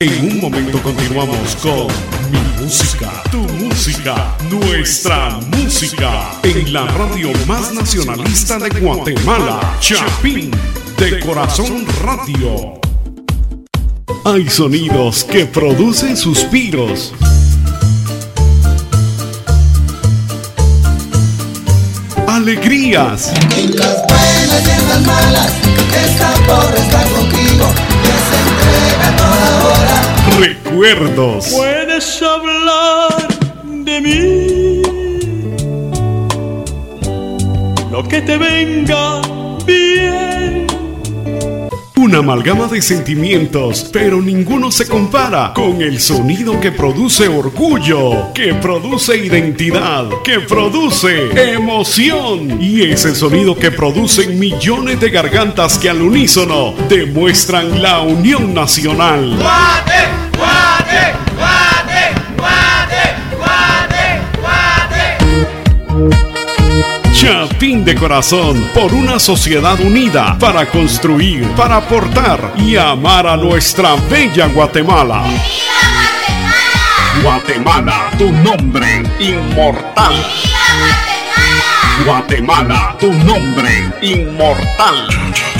En un momento continuamos con Mi Música, Tu Música, Nuestra Música, en la radio más nacionalista de Guatemala, Chapín, de Corazón Radio. Hay sonidos que producen suspiros. Alegrías. En las buenas y en las malas, esta porra está contigo, que Recuerdos. Puedes hablar de mí. Lo que te venga. Una amalgama de sentimientos, pero ninguno se compara con el sonido que produce orgullo, que produce identidad, que produce emoción. Y ese sonido que producen millones de gargantas que al unísono demuestran la unión nacional. Chapín de corazón por una sociedad unida para construir, para aportar y amar a nuestra bella Guatemala. Guatemala, tu nombre inmortal. Guatemala, tu nombre inmortal.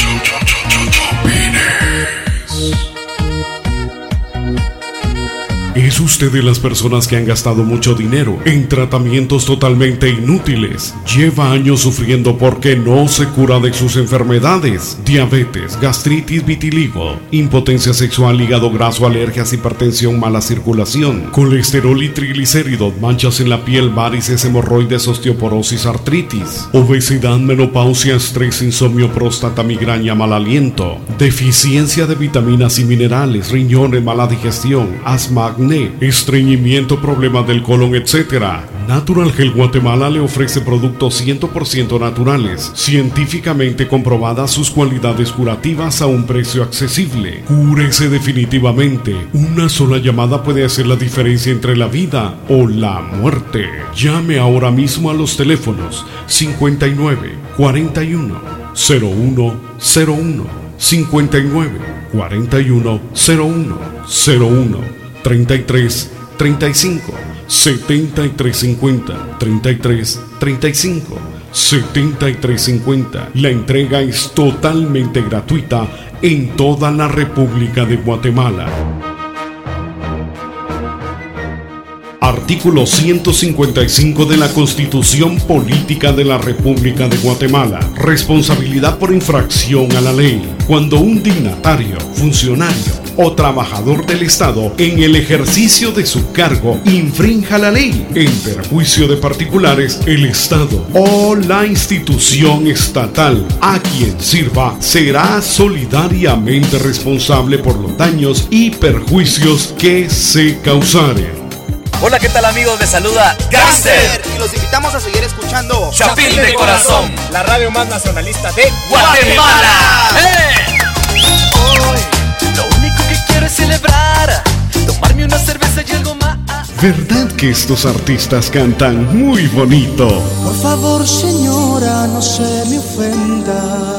¿Es usted de las personas que han gastado mucho dinero en tratamientos totalmente inútiles? Lleva años sufriendo porque no se cura de sus enfermedades. Diabetes, gastritis, vitiligo, impotencia sexual, hígado graso, alergias, hipertensión, mala circulación, colesterol y triglicéridos, manchas en la piel, varices, hemorroides, osteoporosis, artritis, obesidad, menopausia, estrés, insomnio, próstata, migraña, mal aliento, deficiencia de vitaminas y minerales, riñones, mala digestión, asma, estreñimiento, problemas del colon, etc. Natural Gel Guatemala le ofrece productos 100% naturales, científicamente comprobadas sus cualidades curativas a un precio accesible. Cúrese definitivamente. Una sola llamada puede hacer la diferencia entre la vida o la muerte. Llame ahora mismo a los teléfonos 59 41 01 01 59 41 01 01 33 35 73 50 33 35 73 50 La entrega es totalmente gratuita en toda la República de Guatemala. Artículo 155 de la Constitución Política de la República de Guatemala. Responsabilidad por infracción a la ley. Cuando un dignatario, funcionario o trabajador del Estado en el ejercicio de su cargo infrinja la ley en perjuicio de particulares, el Estado o la institución estatal a quien sirva será solidariamente responsable por los daños y perjuicios que se causaren. Hola, ¿qué tal amigos? Les saluda Gangster. Y los invitamos a seguir escuchando Chapín de Corazón, la radio más nacionalista de Guatemala. ¡Eh! Hoy, lo único que quiero es celebrar, tomarme una cerveza y algo más. ¿Verdad que estos artistas cantan muy bonito? Por favor, señora, no se me ofenda.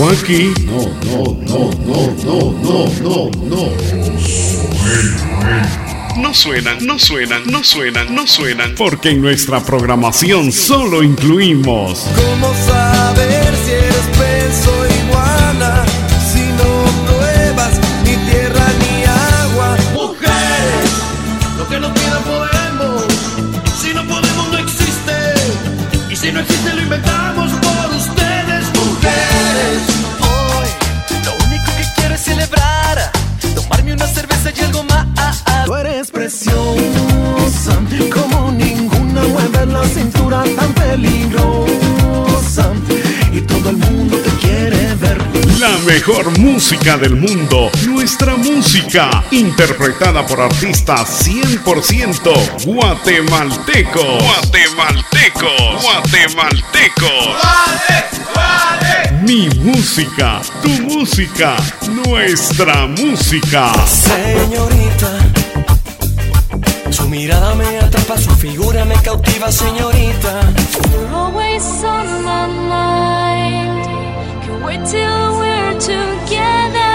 No, no, no, no, no, no, no, no. No suenan, no suenan, no suenan, no suenan, porque en nuestra programación solo incluimos ¿Cómo saber si eres peso peligrosa. Y todo el mundo te quiere ver. la mejor música del mundo, nuestra música, interpretada por artistas 100% guatemaltecos. Guatemaltecos, guatemaltecos. Guate, guate, Mi música, tu música, nuestra música. Señorita, mirada me atrapa, su figura me cautiva, señorita. You're always on my mind. Can't wait till we're together.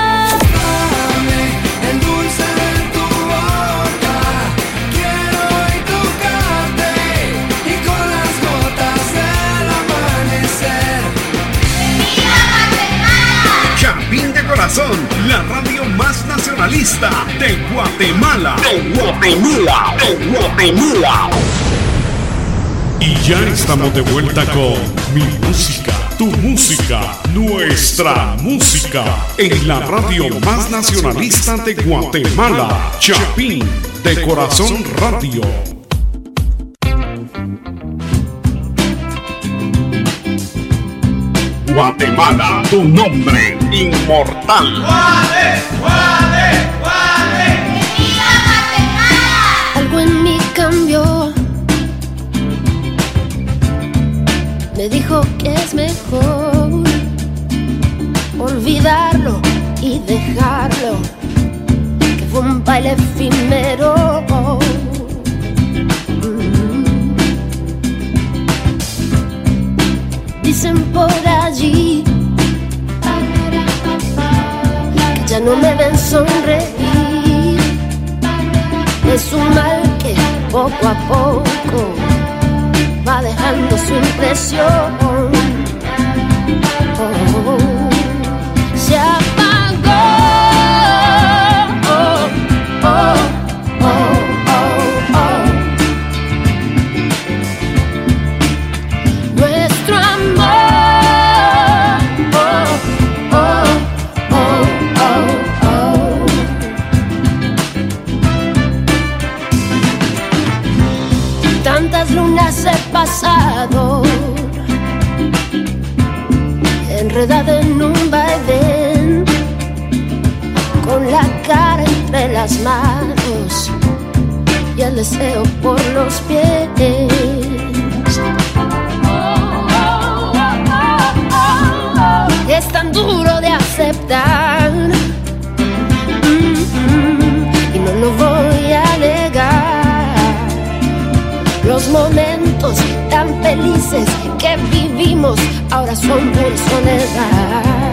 Corazón, la radio más nacionalista de Guatemala. De Guatemala, de Guatemala. Y ya estamos de vuelta con Mi Música, Tu Música, Nuestra Música, en la radio más nacionalista de Guatemala, Chapín de Corazón Radio. Guatemala, tu nombre inmortal. Algo en mí cambió. Me dijo que es mejor olvidarlo y dejarlo. Que fue un baile efímero. Por allí que ya no me ven sonreír. Es un mal que poco a poco va dejando su impresión. Pasado enredada en un vaivén con la cara entre las manos y el deseo por los pies. Es tan duro de aceptar y no lo voy a negar. Los momentos felices que vivimos ahora son pura soledad.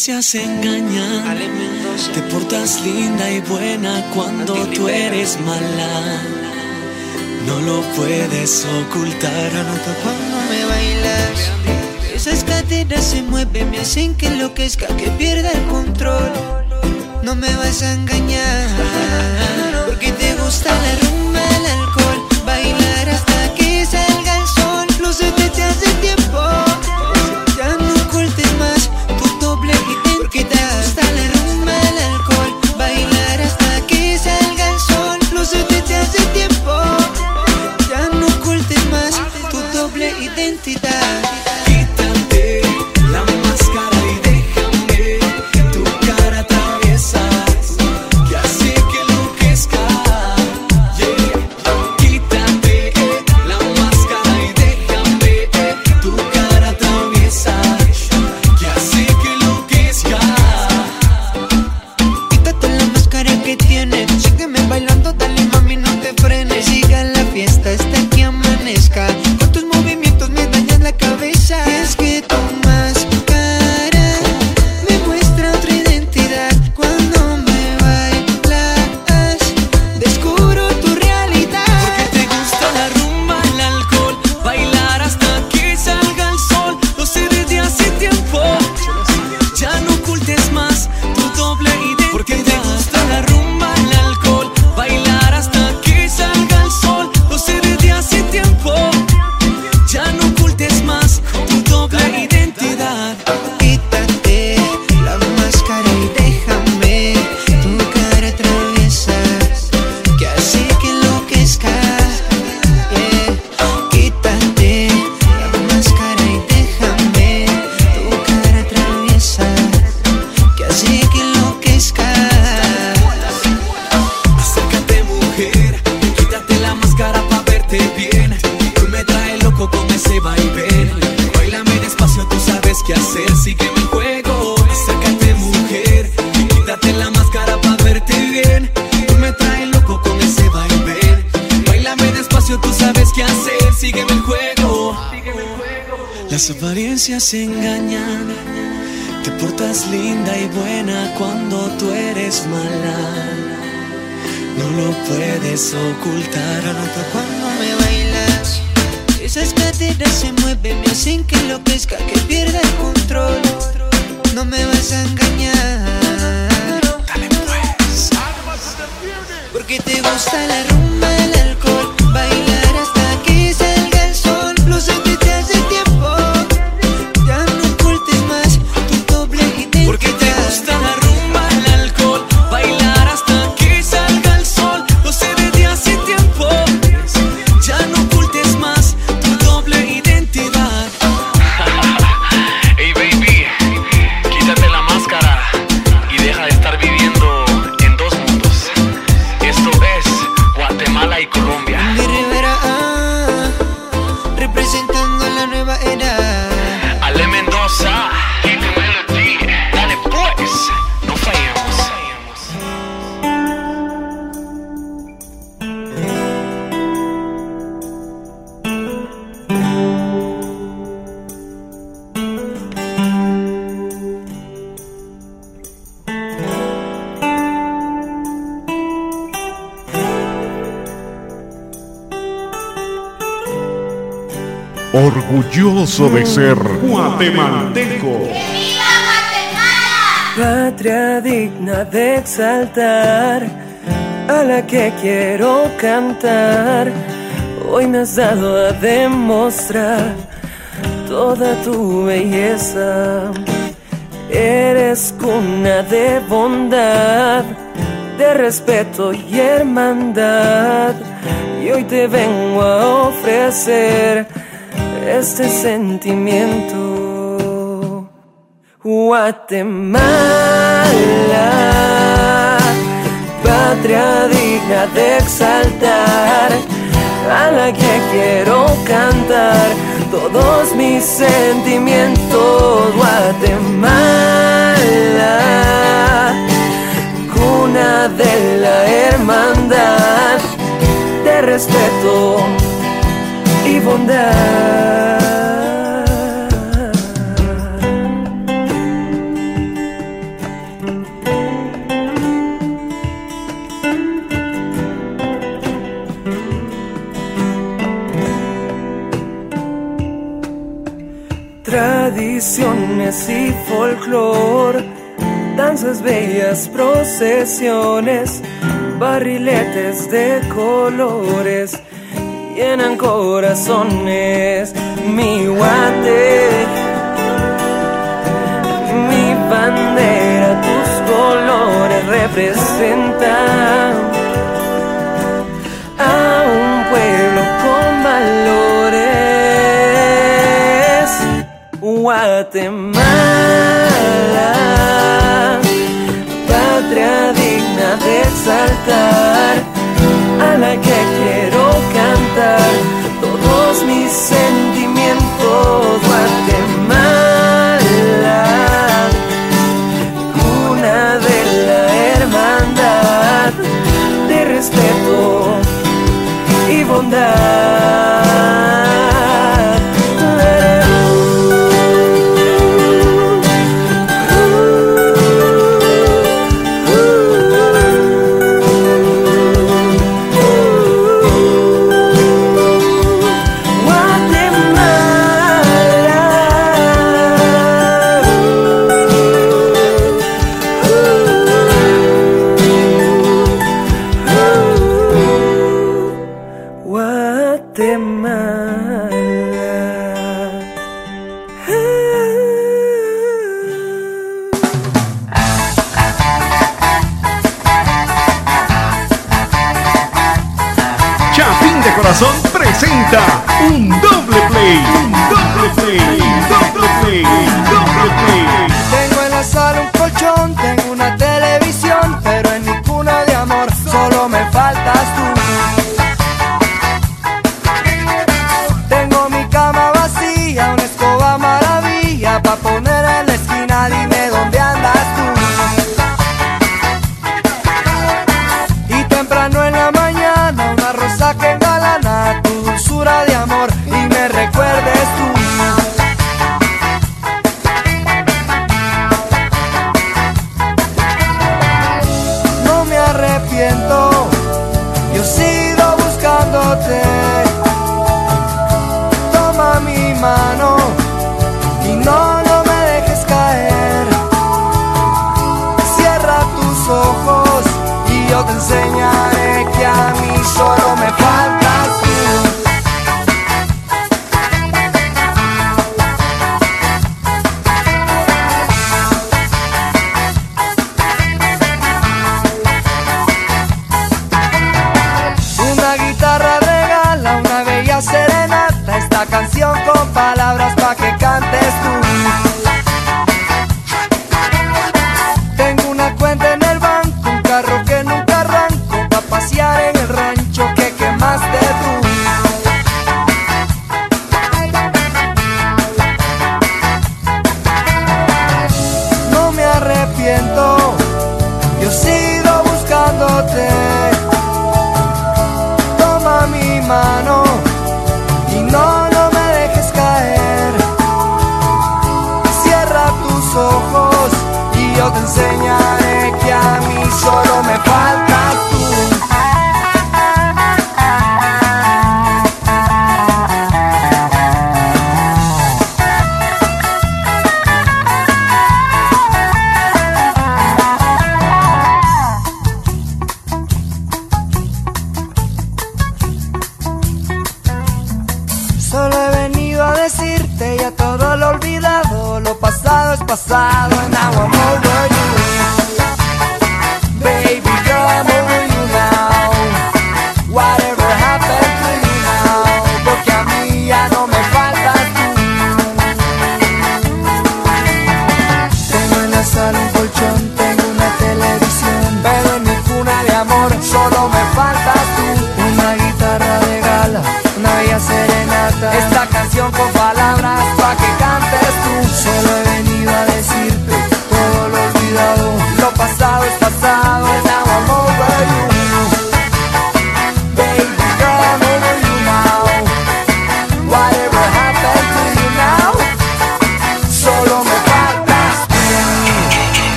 Apariencias engañan. Te portas linda y buena cuando tú eres mala. No lo puedes ocultar. Cuando me bailas, esas caderas se mueven, me hacen que enloquezca, que pierda el control. No me vas a engañar, porque te gusta la apariencias engañan Te portas linda y buena cuando tú eres mala no lo puedes ocultar. Cuando me bailas, esas caderas se mueven, me hacen que enloquezca, que pierda el control. No me vas a engañar. Dale pues. Porque te gusta la rumba, Orgulloso de ser guatemalteco. Patria digna de exaltar, a la que quiero cantar. Hoy me has dado a demostrar toda tu belleza. Eres cuna de bondad, de respeto y hermandad. Y hoy te vengo a ofrecer este sentimiento. Guatemala, patria digna de exaltar, a la que quiero cantar todos mis sentimientos. Guatemala, cuna de la hermandad, de respeto y bondad. Tradiciones y folclor, danzas bellas, procesiones, barriletes de colores llenan corazones. Mi guate, mi bandera, tus colores representan a un pueblo con valores. Guatemala,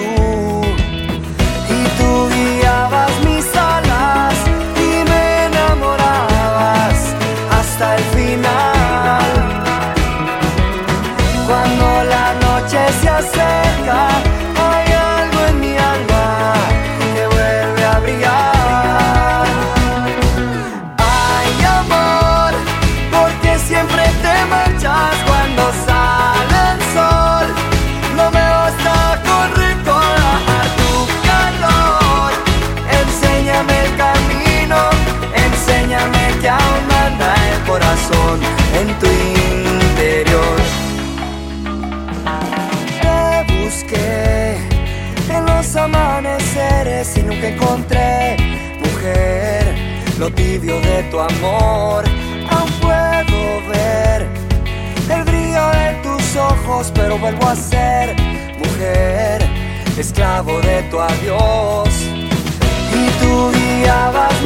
tudo. amor. Aún puedo ver el brillo de tus ojos, pero vuelvo a ser mujer, esclavo de tu adiós. Y tu día va a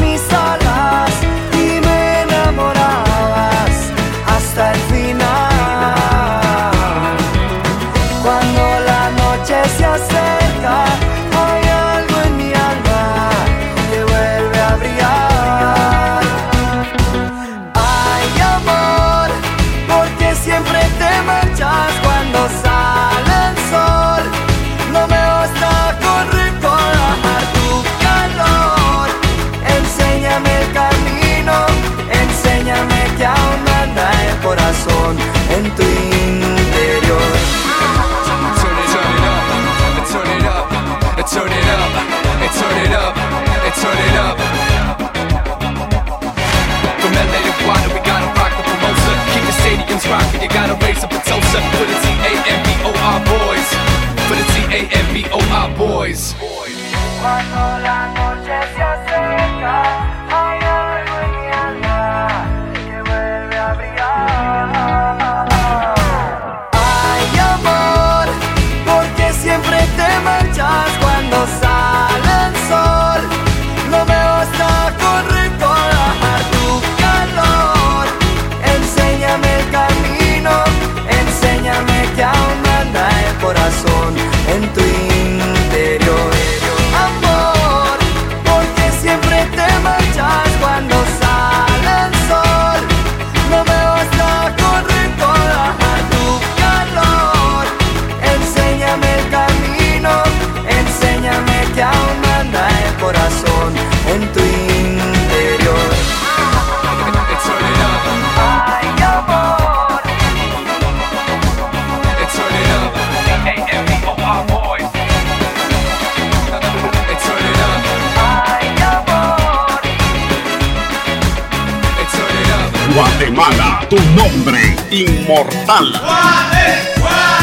boys. boys. Guatemala, tu nombre inmortal. ¡Guatemala!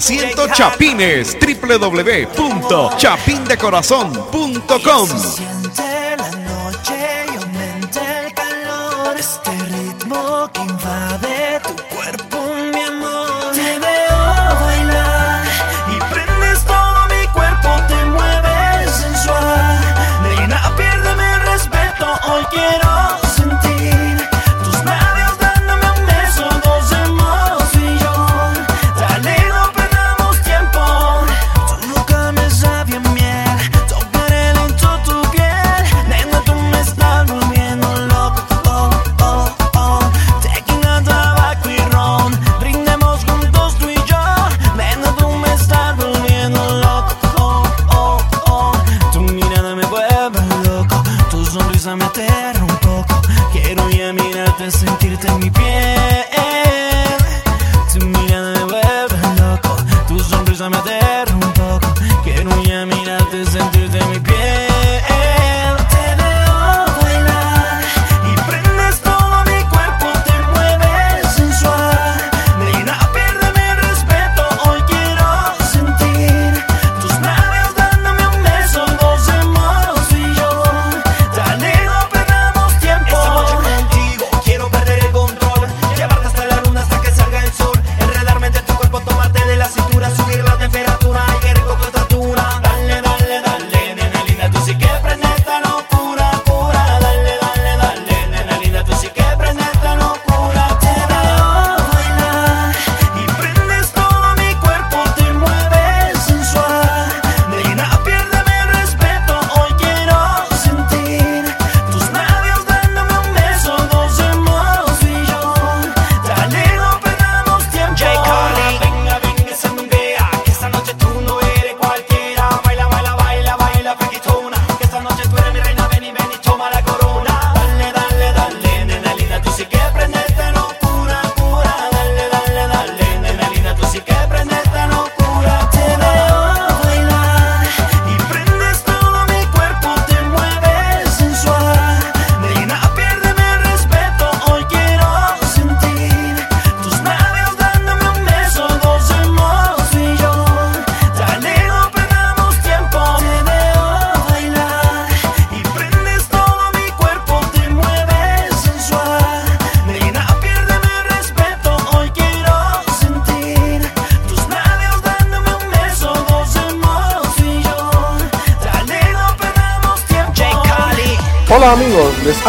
100% chapines. www.chapindecorazon.com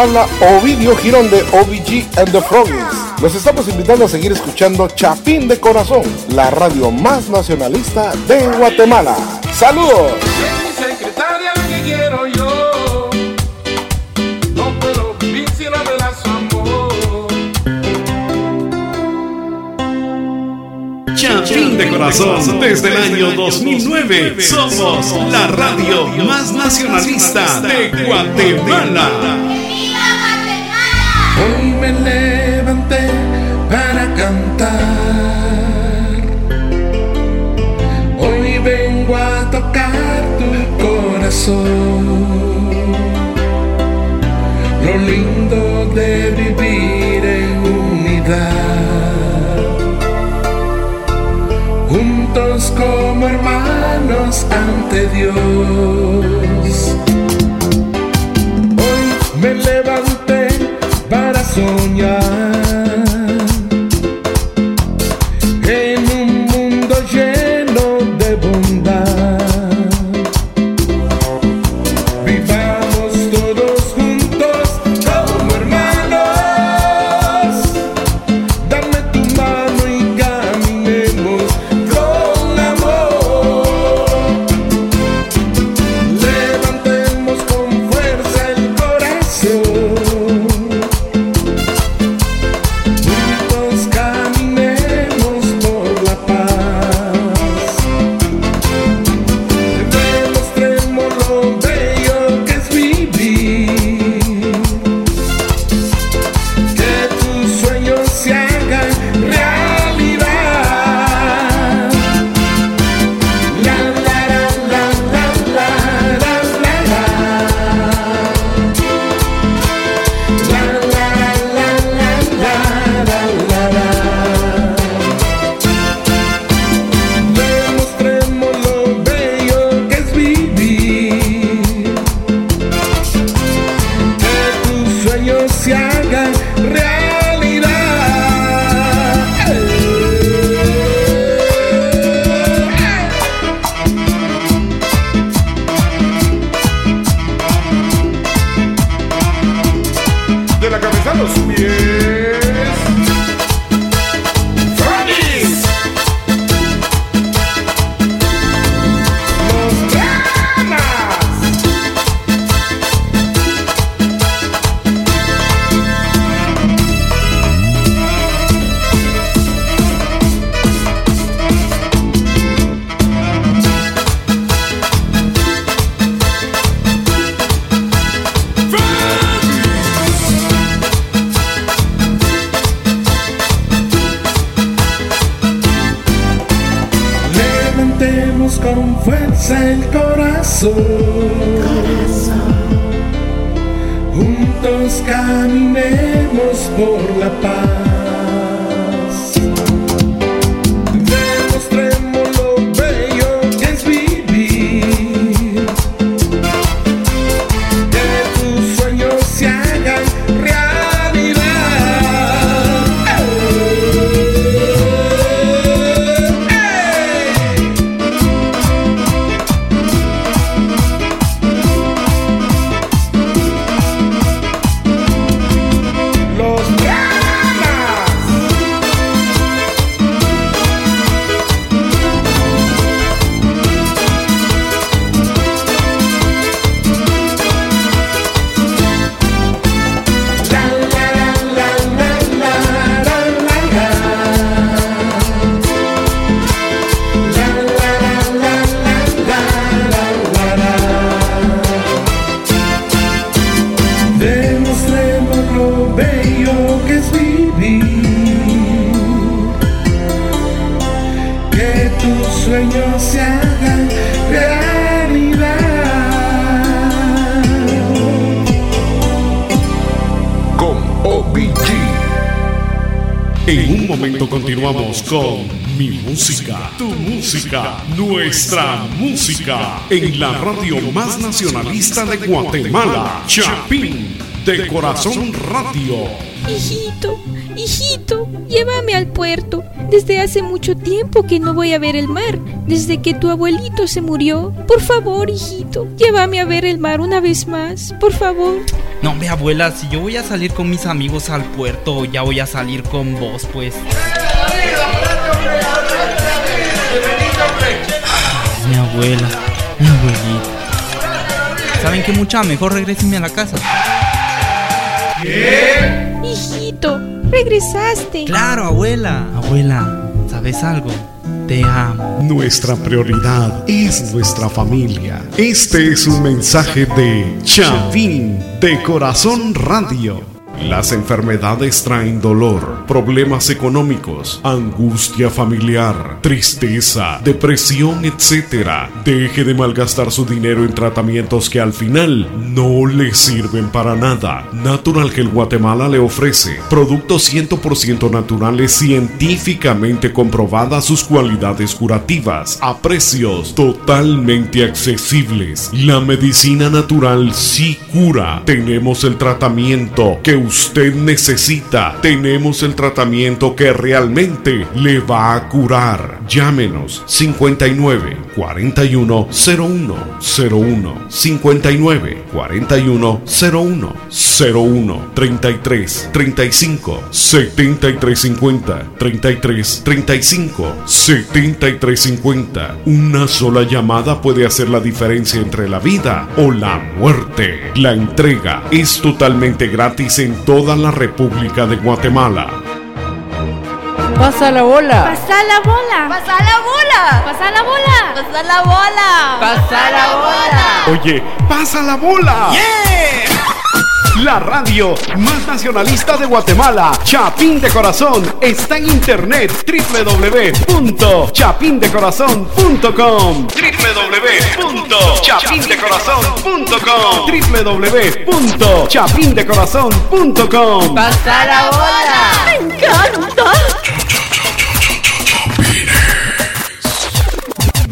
habla Ovidio Girón de OVG and the Frogs. Los estamos invitando a seguir escuchando Chapín de Corazón, la radio más nacionalista de Guatemala. ¡Saludos! Chapín de Corazón, desde el año 2009, somos la radio más nacionalista de Guatemala me levanté para cantar. Hoy vengo a tocar tu corazón. Lo lindo de vivir en unidad. Juntos como hermanos ante Dios. Hoy me levanté. soñar el corazón. Juntos caminemos por la paz. Continuamos con Mi Música, Tu Música, Nuestra Música, en la radio más nacionalista de Guatemala, Chapín, de Corazón Radio. Hijito, hijito, llévame al puerto. Desde hace mucho tiempo que no voy a ver el mar. Desde que tu abuelito se murió. Por favor, hijito, llévame a ver el mar una vez más. Por favor. No, hombre, abuela, si yo voy a salir con mis amigos al puerto, ya voy a salir con vos, pues. Abuela, mi abuelita. ¿Saben qué mucha? Mejor regresenme a la casa. Hijito, regresaste. Claro, abuela. Abuela, ¿sabes algo? Te amo. Nuestra prioridad es nuestra familia. Este es un mensaje de Chapín, de Corazón Radio. Las enfermedades traen dolor, problemas económicos, angustia familiar, tristeza, depresión, etc. Deje de malgastar su dinero en tratamientos que al final no le sirven para nada. Natural Health Guatemala le ofrece productos 100% naturales científicamente comprobadas sus cualidades curativas a precios totalmente accesibles. La medicina natural sí cura. Tenemos el tratamiento que usted necesita. Tenemos el tratamiento que realmente le va a curar. Llámenos 59 41 01 01 59 41 01 01 33 35 73 50 33 35 73 50 Una sola llamada puede hacer la diferencia entre la vida o la muerte. La entrega es totalmente gratis en toda la República de Guatemala. Pasa la bola. Pasa la bola. Pasa la bola. Pasa la bola. Pasa la bola. Pasa la bola. Oye, pasa la bola. La radio más nacionalista de Guatemala, Chapín de Corazón, está en internet www.chapindecorazon.com www.chapindecorazon.com www.chapindecorazon.com Pasa la bola. Me encanta.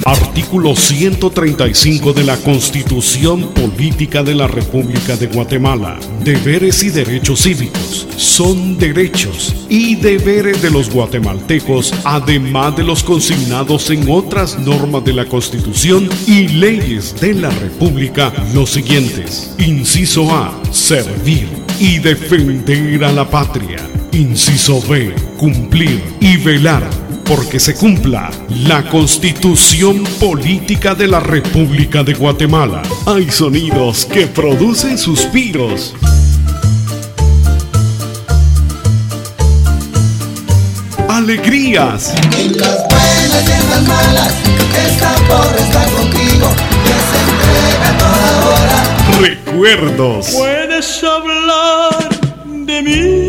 Artículo 135 de la Constitución Política de la República de Guatemala. Deberes y derechos cívicos son derechos y deberes de los guatemaltecos, además de los consignados en otras normas de la Constitución y leyes de la República, los siguientes. Inciso A. Servir y defender a la patria. Inciso B. Cumplir y velar porque se cumpla la constitución política de la República de Guatemala. Hay sonidos que producen suspiros. Alegrías. En las buenas y en las malas, esta porra está contigo, que se entrega toda hora. Recuerdos. Puedes hablar de mí.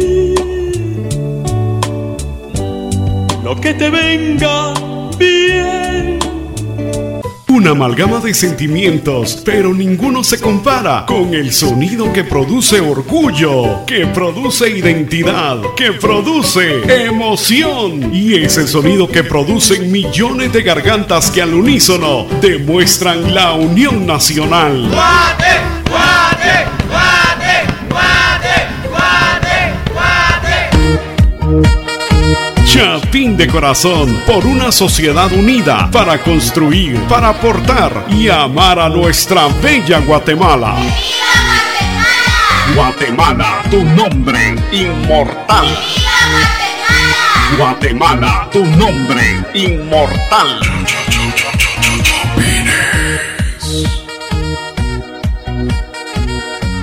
Que te venga bien. Una amalgama de sentimientos, pero ninguno se compara con el sonido que produce orgullo, que produce identidad, que produce emoción. Y ese sonido que producen millones de gargantas que al unísono demuestran la unión nacional. Chapín de corazón por una sociedad unida para construir, para aportar y amar a nuestra bella Guatemala. Guatemala, tu nombre inmortal. Guatemala, tu nombre inmortal.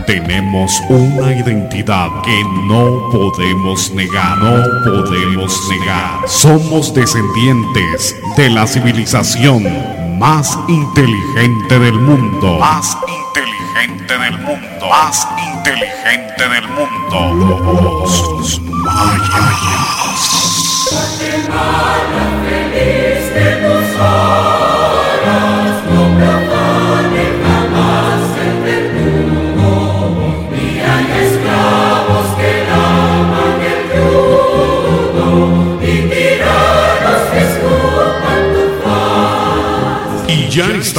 Tenemos una identidad que no podemos negar, no podemos negar. Somos descendientes de la civilización más inteligente del mundo. Más inteligente del mundo. Más inteligente del mundo. Los mayas.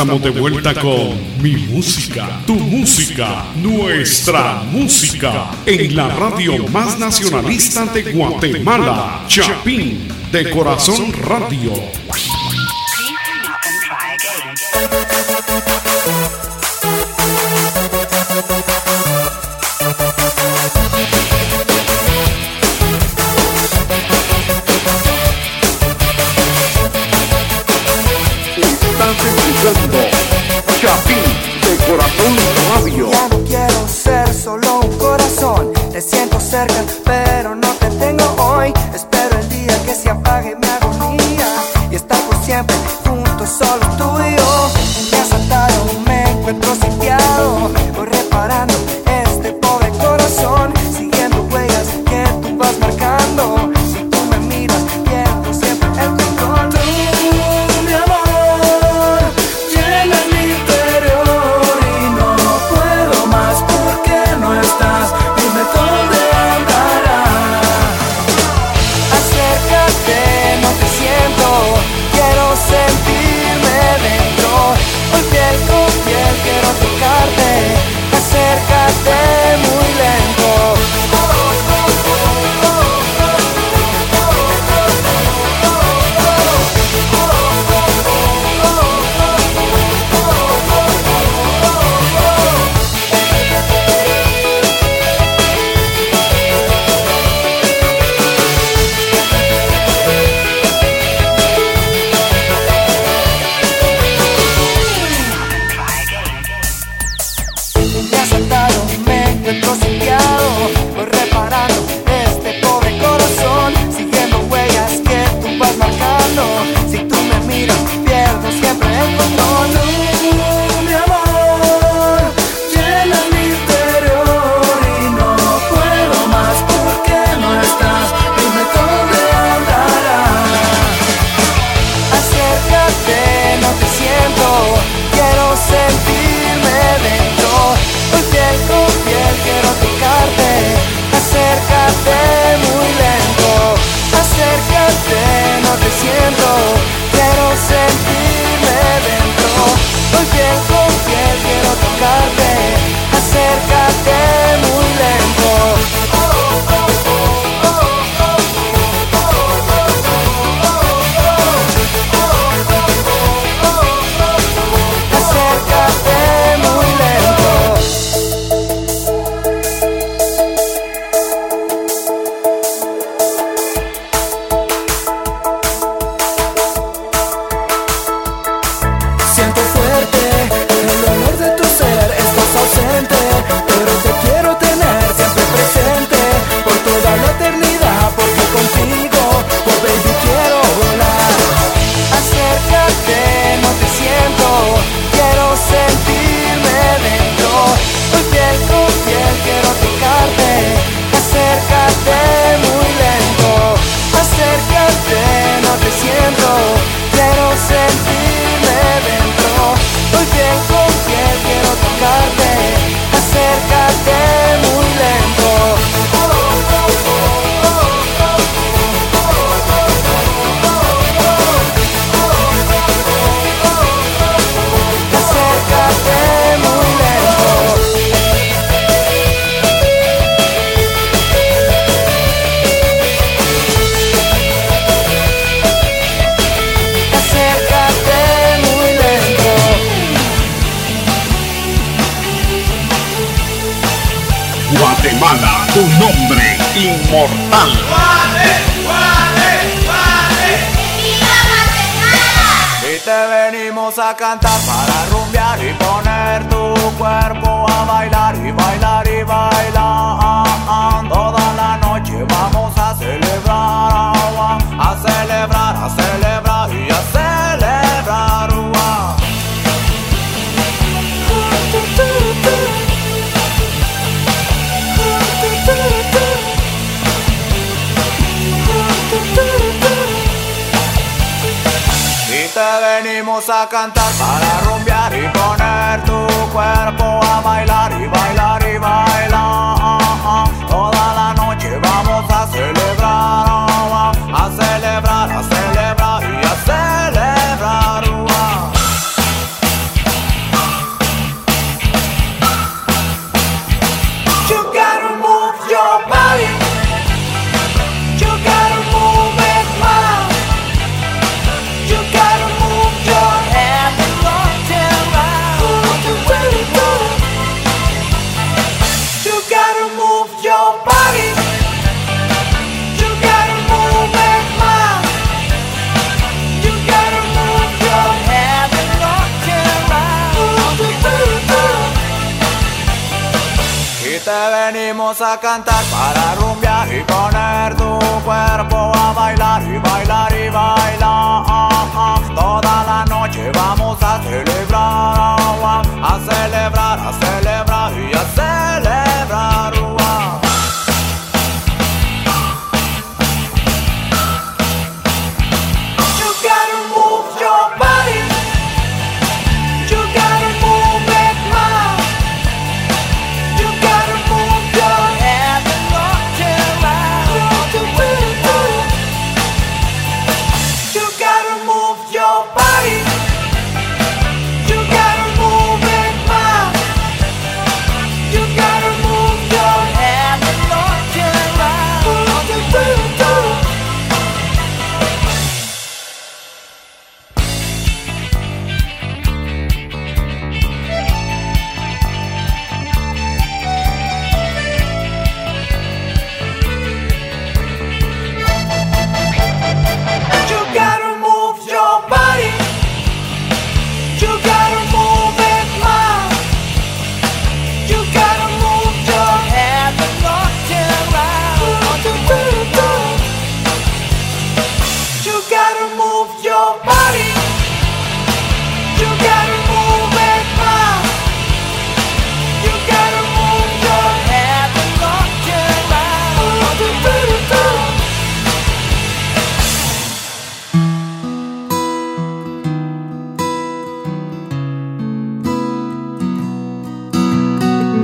Estamos de vuelta con mi música, tu música, nuestra música, en la radio más nacionalista de Guatemala, Chapín de Corazón Radio.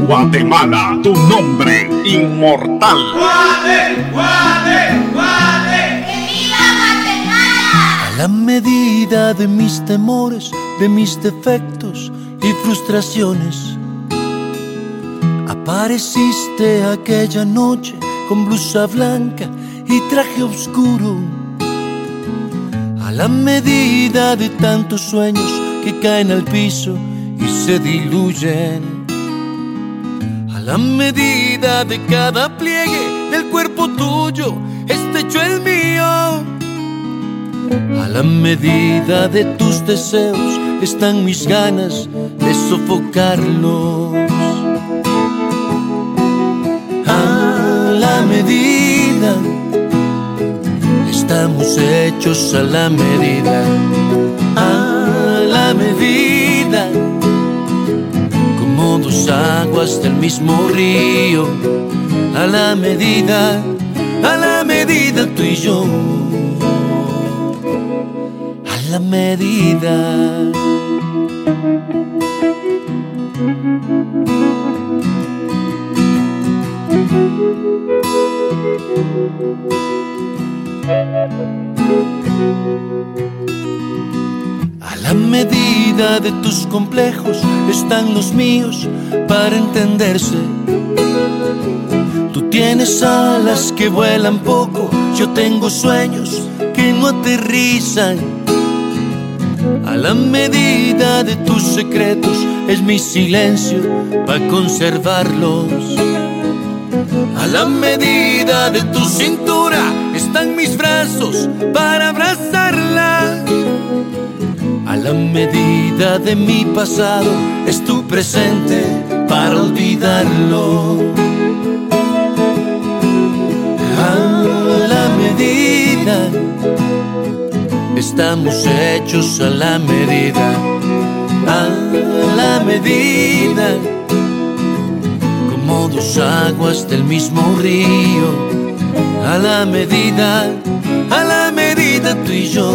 Guatemala, tu nombre inmortal. A la medida de mis temores, de mis defectos y frustraciones, apareciste aquella noche con blusa blanca y traje oscuro. A la medida de tantos sueños que caen al piso y se diluyen. La medida de cada pliegue del cuerpo tuyo, estrecho el mío. A la medida de tus deseos están mis ganas de sofocarlos. A la medida estamos hechos a la medida. A la medida dos aguas del mismo río. A la medida, a la medida tú y yo a la medida la medida de tus complejos están los míos para entenderse. Tú tienes alas que vuelan poco, yo tengo sueños que no aterrizan. A la medida de tus secretos es mi silencio para conservarlos. A la medida de tu cintura están mis brazos para abrazarla. La medida de mi pasado es tu presente para olvidarlo. A la medida, estamos hechos a la medida. A la medida, como dos aguas del mismo río. A la medida, a la medida tú y yo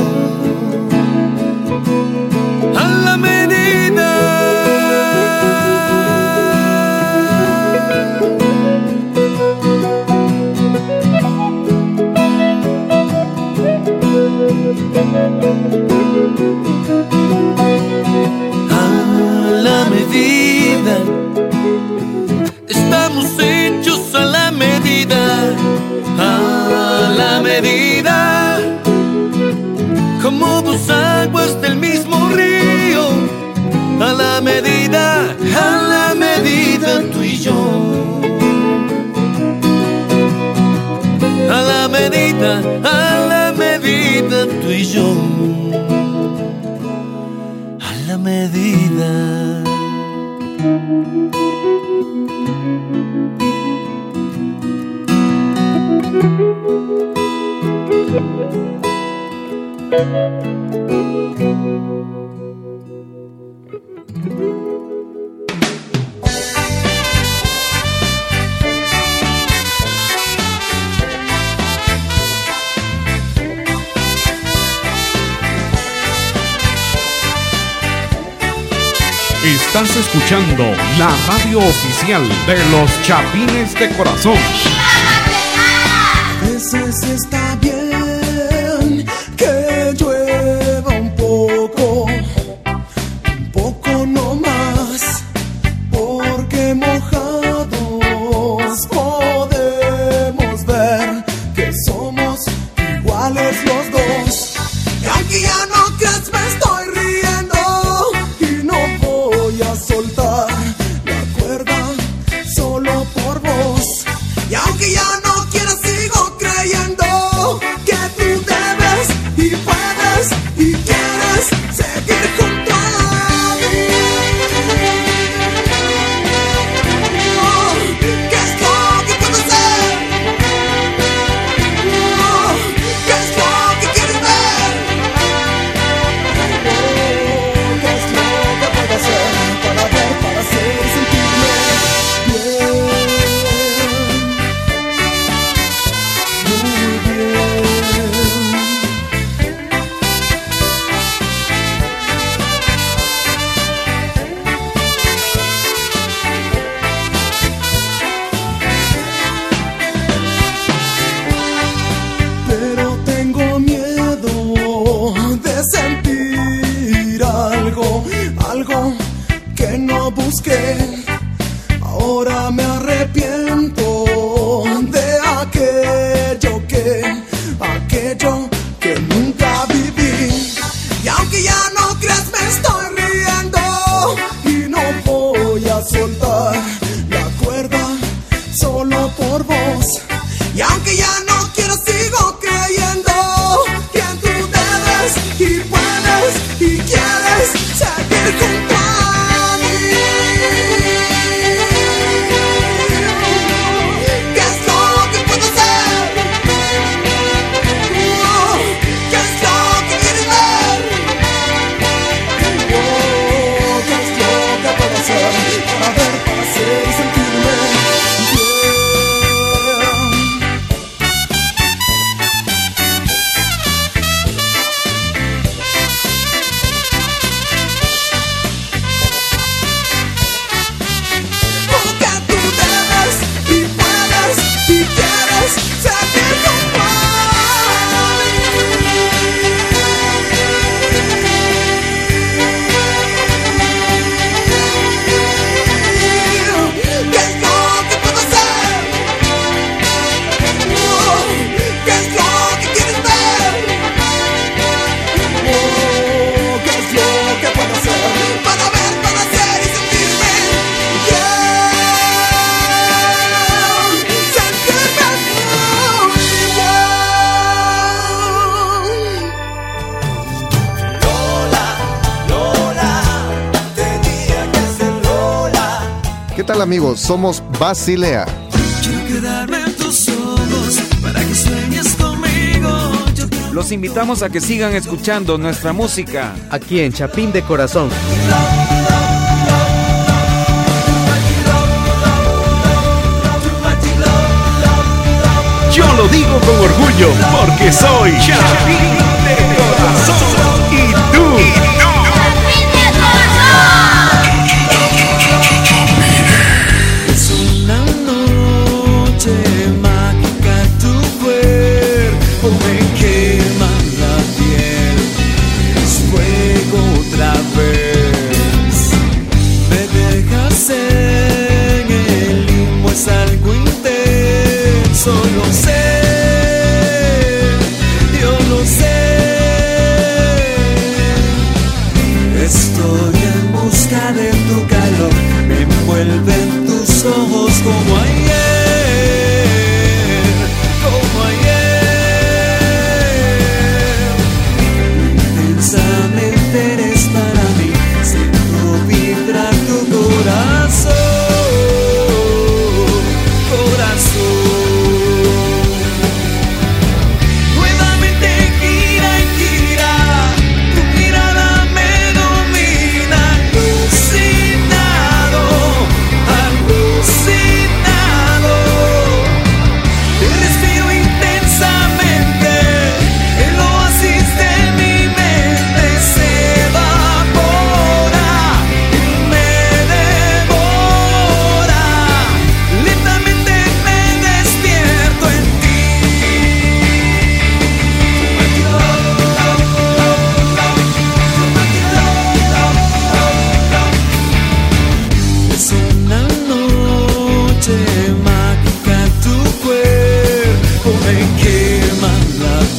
la medida, como dos aguas del mismo río, a la medida, a la medida tú y yo. A la medida, a la medida tú y yo. A la medida. Estás escuchando la radio oficial de los Chapines de Corazón. ahora me arrepiento. Sueñes conmigo. Yo Los invitamos a que sigan escuchando nuestra música. Aquí en Chapín de Corazón. Yo lo digo con orgullo porque soy Chapín de corazón.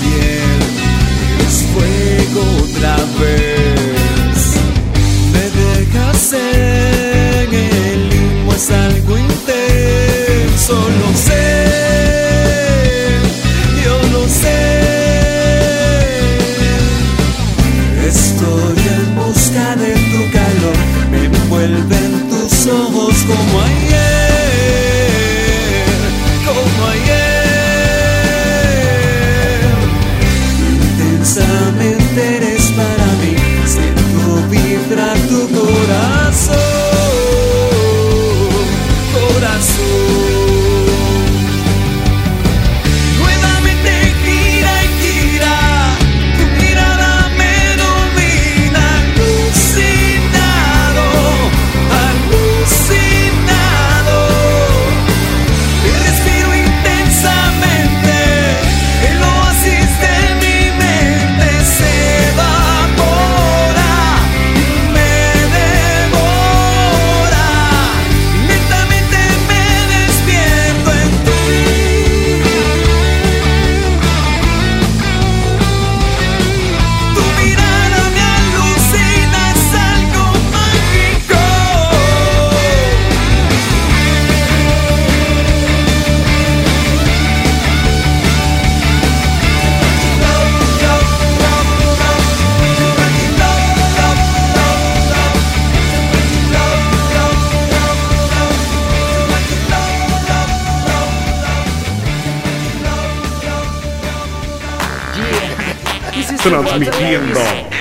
Piel, es fuego otra vez.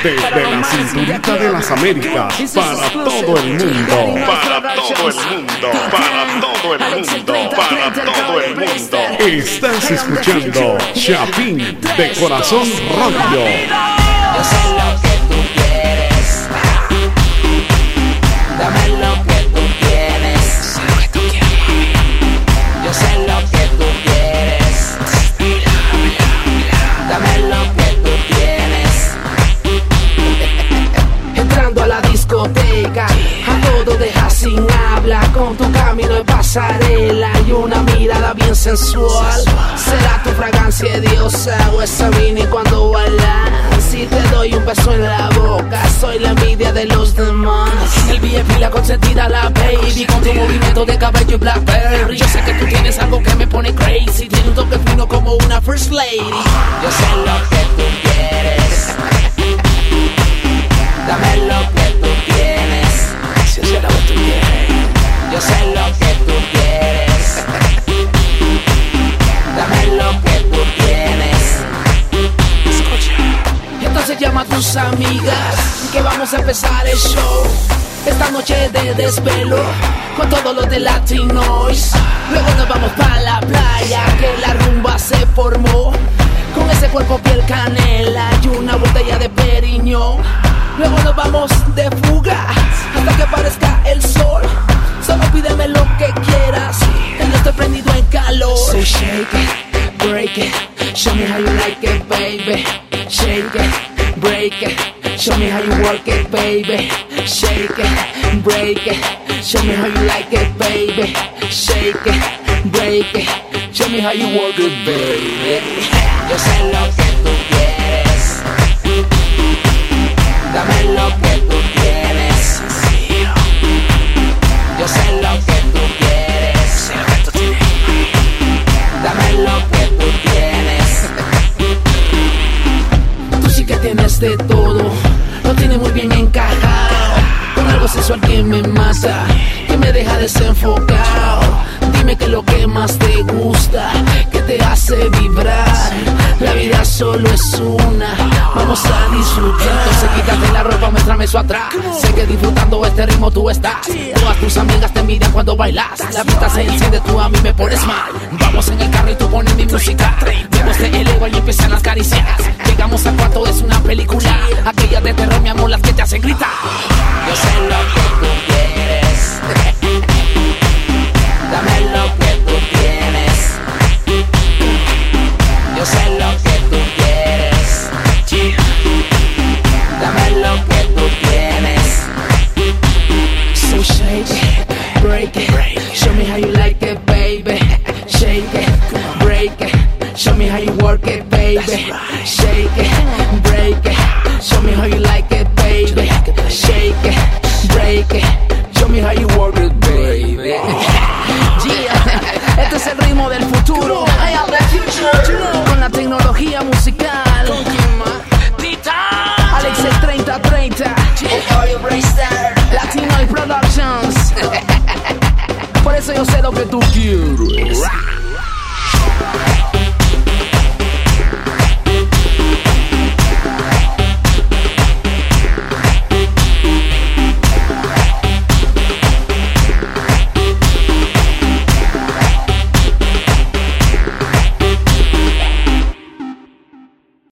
Desde la cinturita de las Américas para todo el mundo. Para todo el mundo. Para todo el mundo. Para todo el mundo. Estás escuchando Chapín de Corazón Radio. Con tu camino de pasarela y una mirada bien sensual. Será tu fragancia diosa o esa mini cuando bailas. Si te doy un beso en la boca, soy la envidia de los demás. El VIP, la consentida, la baby, con tu movimiento de cabello y blackberry. Yo sé que tú tienes algo que me pone crazy, tiene un toque fino como una first lady. Yo sé lo que tú quieres. Dame lo que tú tienes. Si es lo que tú quieres. Yo sé lo que tú quieres. Dame lo que tú tienes. Entonces llama a tus amigas que vamos a empezar el show. Esta noche de desvelo con todos los de Latinois. Luego nos vamos para la playa que la rumba se formó. Con ese cuerpo piel canela y una botella de periñón. Luego nos vamos de fuga hasta que aparezca el sol. Pídeme lo que quieras. Estoy prendido en calor. So shake it, break it. Show me how you like it, baby. Shake it, break it. Show me how you work it, baby. Shake it, break it. Show me how you like it, baby. Shake it, break it. Show me how you work it, baby. Yo sé lo que tú quieres. Dame lo que tú eso disfrutando este ritmo tú estás. Todas tus amigas te envidian cuando bailas. La pista se enciende, tú a mí me pones mal. Vamos en el carro y tú pones mi música. Vemos te elevo y empiezan las caricias. Llegamos al cuarto, es una película. Aquellas de terror, mi amor, las que te hacen gritar. Yo sé lo que tú